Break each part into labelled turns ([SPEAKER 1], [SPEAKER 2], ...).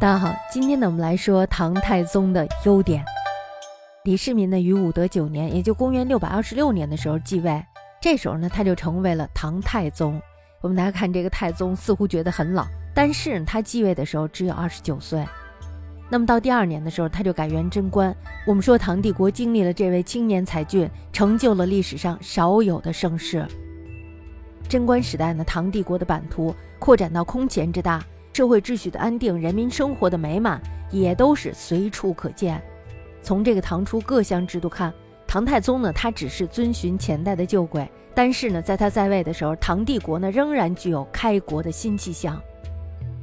[SPEAKER 1] 大家好，今天呢，我们来说唐太宗的优点。李世民呢，于武德九年，也就公元六百二十六年的时候继位，这时候呢，他就成为了唐太宗。我们大家看这个太宗，似乎觉得很老，但是他继位的时候只有二十九岁。那么到第二年的时候，他就改元贞观。我们说唐帝国经历了这位青年才俊，成就了历史上少有的盛世。贞观时代呢，唐帝国的版图扩展到空前之大。社会秩序的安定，人民生活的美满，也都是随处可见。从这个唐初各项制度看，唐太宗呢，他只是遵循前代的旧轨，但是呢，在他在位的时候，唐帝国呢仍然具有开国的新气象。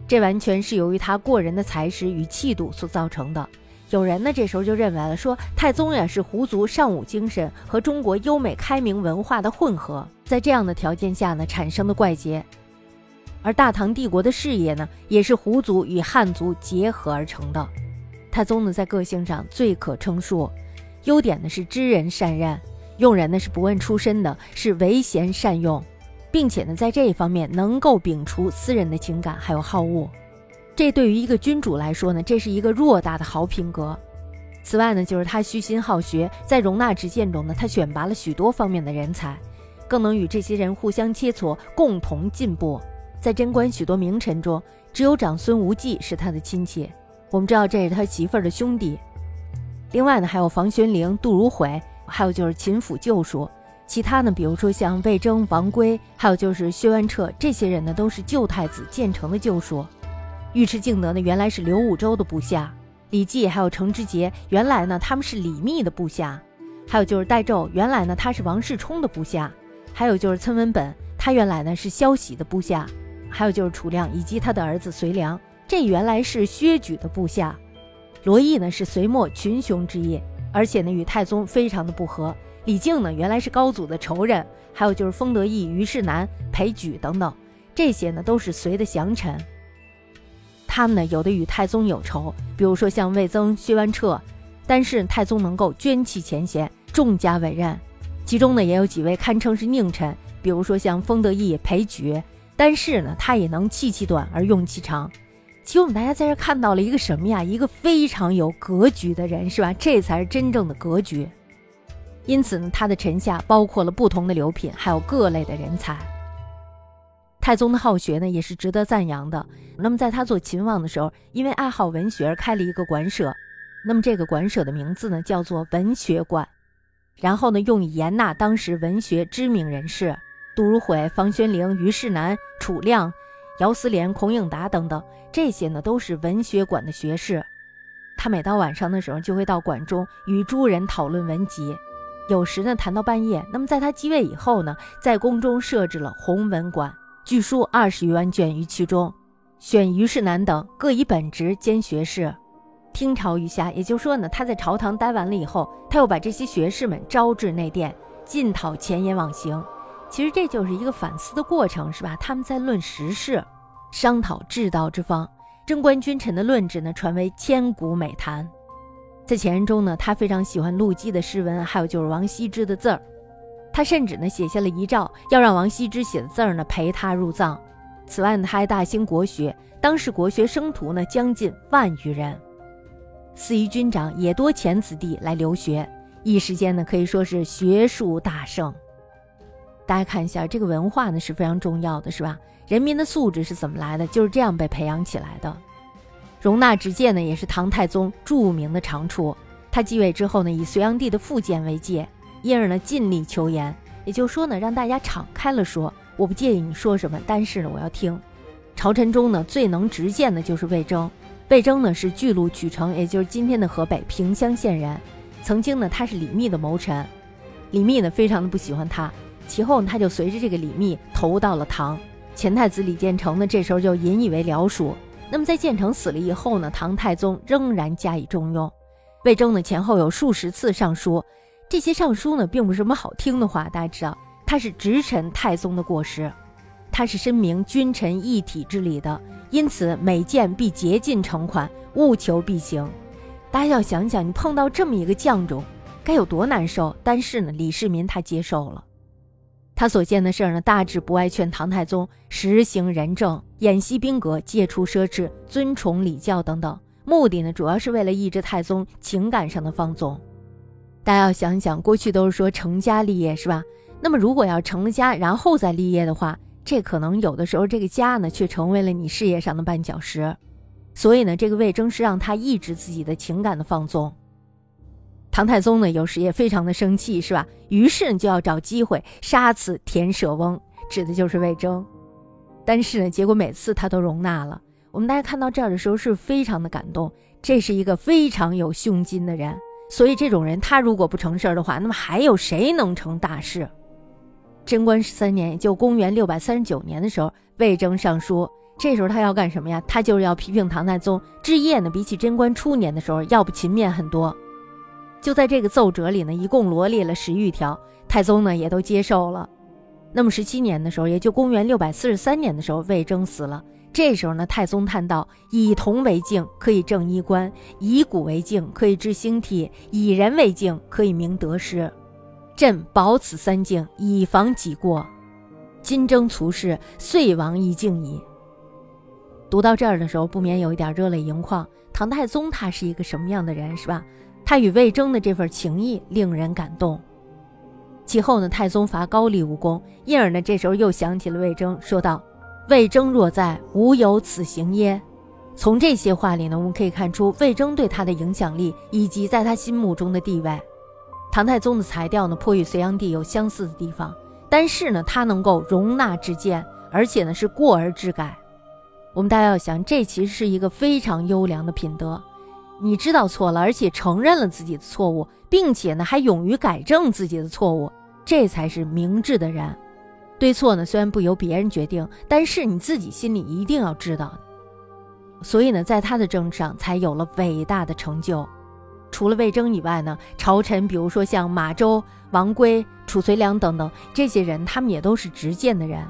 [SPEAKER 1] 这完全是由于他过人的才识与气度所造成的。有人呢这时候就认为了，说太宗呀是胡族尚武精神和中国优美开明文化的混合，在这样的条件下呢产生的怪杰。而大唐帝国的事业呢，也是胡族与汉族结合而成的。太宗呢，在个性上最可称述，优点呢是知人善任，用人呢是不问出身的，是唯贤善用，并且呢，在这一方面能够摒除私人的情感还有好恶。这对于一个君主来说呢，这是一个偌大的好品格。此外呢，就是他虚心好学，在容纳之见中呢，他选拔了许多方面的人才，更能与这些人互相切磋，共同进步。在贞观许多名臣中，只有长孙无忌是他的亲戚。我们知道这是他媳妇儿的兄弟。另外呢，还有房玄龄、杜如晦，还有就是秦府旧属。其他呢，比如说像魏征、王圭，还有就是薛万彻，这些人呢，都是旧太子建成的旧属。尉迟敬德呢，原来是刘武周的部下；李绩还有程之杰，原来呢他们是李密的部下；还有就是戴胄，原来呢他是王世充的部下；还有就是岑文本，他原来呢是萧喜的部下。还有就是楚亮以及他的儿子隋良，这原来是薛举的部下。罗毅呢是隋末群雄之一，而且呢与太宗非常的不和。李靖呢原来是高祖的仇人，还有就是封德义、虞世南、裴举等等，这些呢都是隋的降臣。他们呢有的与太宗有仇，比如说像魏增、薛万彻，但是太宗能够捐弃前嫌，重加委任。其中呢也有几位堪称是佞臣，比如说像封德义、裴举。但是呢，他也能弃其短而用其长。其实我们大家在这看到了一个什么呀？一个非常有格局的人，是吧？这才是真正的格局。因此呢，他的臣下包括了不同的流品，还有各类的人才。太宗的好学呢，也是值得赞扬的。那么在他做秦王的时候，因为爱好文学而开了一个馆舍。那么这个馆舍的名字呢，叫做文学馆。然后呢，用以严纳当时文学知名人士。杜如晦、房玄龄、虞世南、楚亮、姚思廉、孔颖达等等，这些呢都是文学馆的学士。他每到晚上的时候，就会到馆中与诸人讨论文集，有时呢谈到半夜。那么在他继位以后呢，在宫中设置了弘文馆，据书二十余万卷于其中，选虞世南等各以本职兼学士，听朝于下。也就是说呢，他在朝堂待完了以后，他又把这些学士们招至内殿，进讨前言往行。其实这就是一个反思的过程，是吧？他们在论时事，商讨治道之方。贞观君臣的论治呢，传为千古美谈。在前人中呢，他非常喜欢陆机的诗文，还有就是王羲之的字儿。他甚至呢写下了遗诏，要让王羲之写的字儿呢陪他入葬。此外呢，他还大兴国学，当时国学生徒呢将近万余人。四夷军长也多遣子弟来留学，一时间呢可以说是学术大盛。大家看一下，这个文化呢是非常重要的，是吧？人民的素质是怎么来的？就是这样被培养起来的。容纳直谏呢，也是唐太宗著名的长处。他继位之后呢，以隋炀帝的复谏为戒，因而呢尽力求言，也就是说呢，让大家敞开了说，我不介意你说什么，但是呢，我要听。朝臣中呢，最能直谏的就是魏征。魏征呢是巨鹿曲城，也就是今天的河北平乡县人。曾经呢，他是李密的谋臣，李密呢非常的不喜欢他。其后，他就随着这个李密投到了唐。前太子李建成呢，这时候就引以为僚属。那么在建成死了以后呢，唐太宗仍然加以重用。魏征呢，前后有数十次上书，这些上书呢，并不是什么好听的话，大家知道，他是直陈太宗的过失，他是深明君臣一体之理的，因此每谏必竭尽诚款，务求必行。大家要想想，你碰到这么一个将种，该有多难受？但是呢，李世民他接受了。他所见的事儿呢，大致不外劝唐太宗实行仁政、演习兵革、戒除奢侈、尊崇礼教等等。目的呢，主要是为了抑制太宗情感上的放纵。大家要想想，过去都是说成家立业，是吧？那么如果要成了家，然后再立业的话，这可能有的时候这个家呢，却成为了你事业上的绊脚石。所以呢，这个魏征是让他抑制自己的情感的放纵。唐太宗呢，有时也非常的生气，是吧？于是就要找机会杀此田舍翁，指的就是魏征。但是呢，结果每次他都容纳了。我们大家看到这儿的时候，是非常的感动。这是一个非常有胸襟的人，所以这种人，他如果不成事儿的话，那么还有谁能成大事？贞观十三年，也就公元六百三十九年的时候，魏征上书，这时候他要干什么呀？他就是要批评唐太宗治业呢，比起贞观初年的时候要不勤勉很多。就在这个奏折里呢，一共罗列了十余条，太宗呢也都接受了。那么十七年的时候，也就公元六百四十三年的时候，魏征死了。这时候呢，太宗叹道：“以铜为镜，可以正衣冠；以古为镜，可以知兴替；以人为镜，可以明得失。朕保此三镜，以防己过。今征卒世，遂亡一镜矣。”读到这儿的时候，不免有一点热泪盈眶。唐太宗他是一个什么样的人，是吧？他与魏征的这份情谊令人感动。其后呢，太宗伐高丽无功，因而呢，这时候又想起了魏征，说道：“魏征若在，吾有此行耶？”从这些话里呢，我们可以看出魏征对他的影响力以及在他心目中的地位。唐太宗的才调呢，颇与隋炀帝有相似的地方，但是呢，他能够容纳之见，而且呢是过而致改。我们大家要想，这其实是一个非常优良的品德。你知道错了，而且承认了自己的错误，并且呢还勇于改正自己的错误，这才是明智的人。对错呢虽然不由别人决定，但是你自己心里一定要知道。所以呢，在他的政治上才有了伟大的成就。除了魏征以外呢，朝臣比如说像马周、王圭、褚遂良等等这些人，他们也都是直谏的人。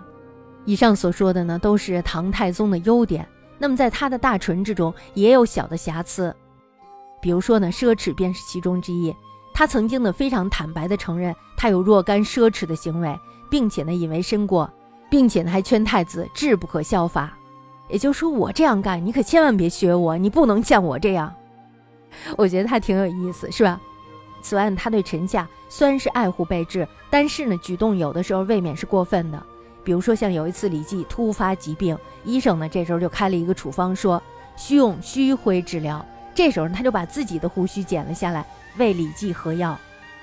[SPEAKER 1] 以上所说的呢，都是唐太宗的优点。那么在他的大纯之中，也有小的瑕疵。比如说呢，奢侈便是其中之一。他曾经呢非常坦白地承认他有若干奢侈的行为，并且呢引为深过，并且呢还劝太子志不可效法。也就是说，我这样干，你可千万别学我，你不能像我这样。我觉得他挺有意思，是吧？此外，他对臣下虽然是爱护备至，但是呢举动有的时候未免是过分的。比如说像有一次李绩突发疾病，医生呢这时候就开了一个处方，说需用虚灰治疗。这时候他就把自己的胡须剪了下来，为李绩喝药。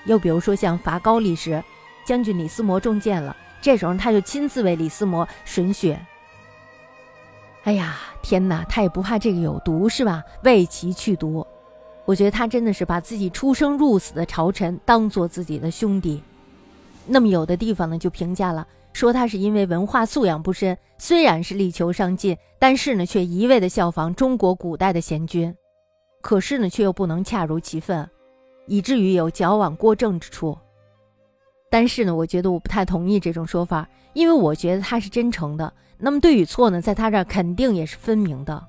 [SPEAKER 1] 又比如说像伐高丽时，将军李思摩中箭了，这时候他就亲自为李思摩吮血。哎呀，天哪，他也不怕这个有毒是吧？为其去毒。我觉得他真的是把自己出生入死的朝臣当做自己的兄弟。那么有的地方呢就评价了，说他是因为文化素养不深，虽然是力求上进，但是呢却一味的效仿中国古代的贤君。可是呢，却又不能恰如其分，以至于有矫枉过正之处。但是呢，我觉得我不太同意这种说法，因为我觉得他是真诚的。那么对与错呢，在他这儿肯定也是分明的。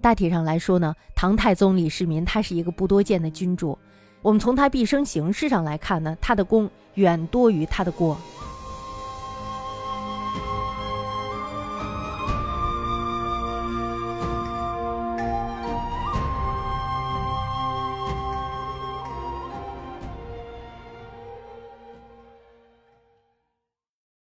[SPEAKER 1] 大体上来说呢，唐太宗李世民他是一个不多见的君主。我们从他毕生行事上来看呢，他的功远多于他的过。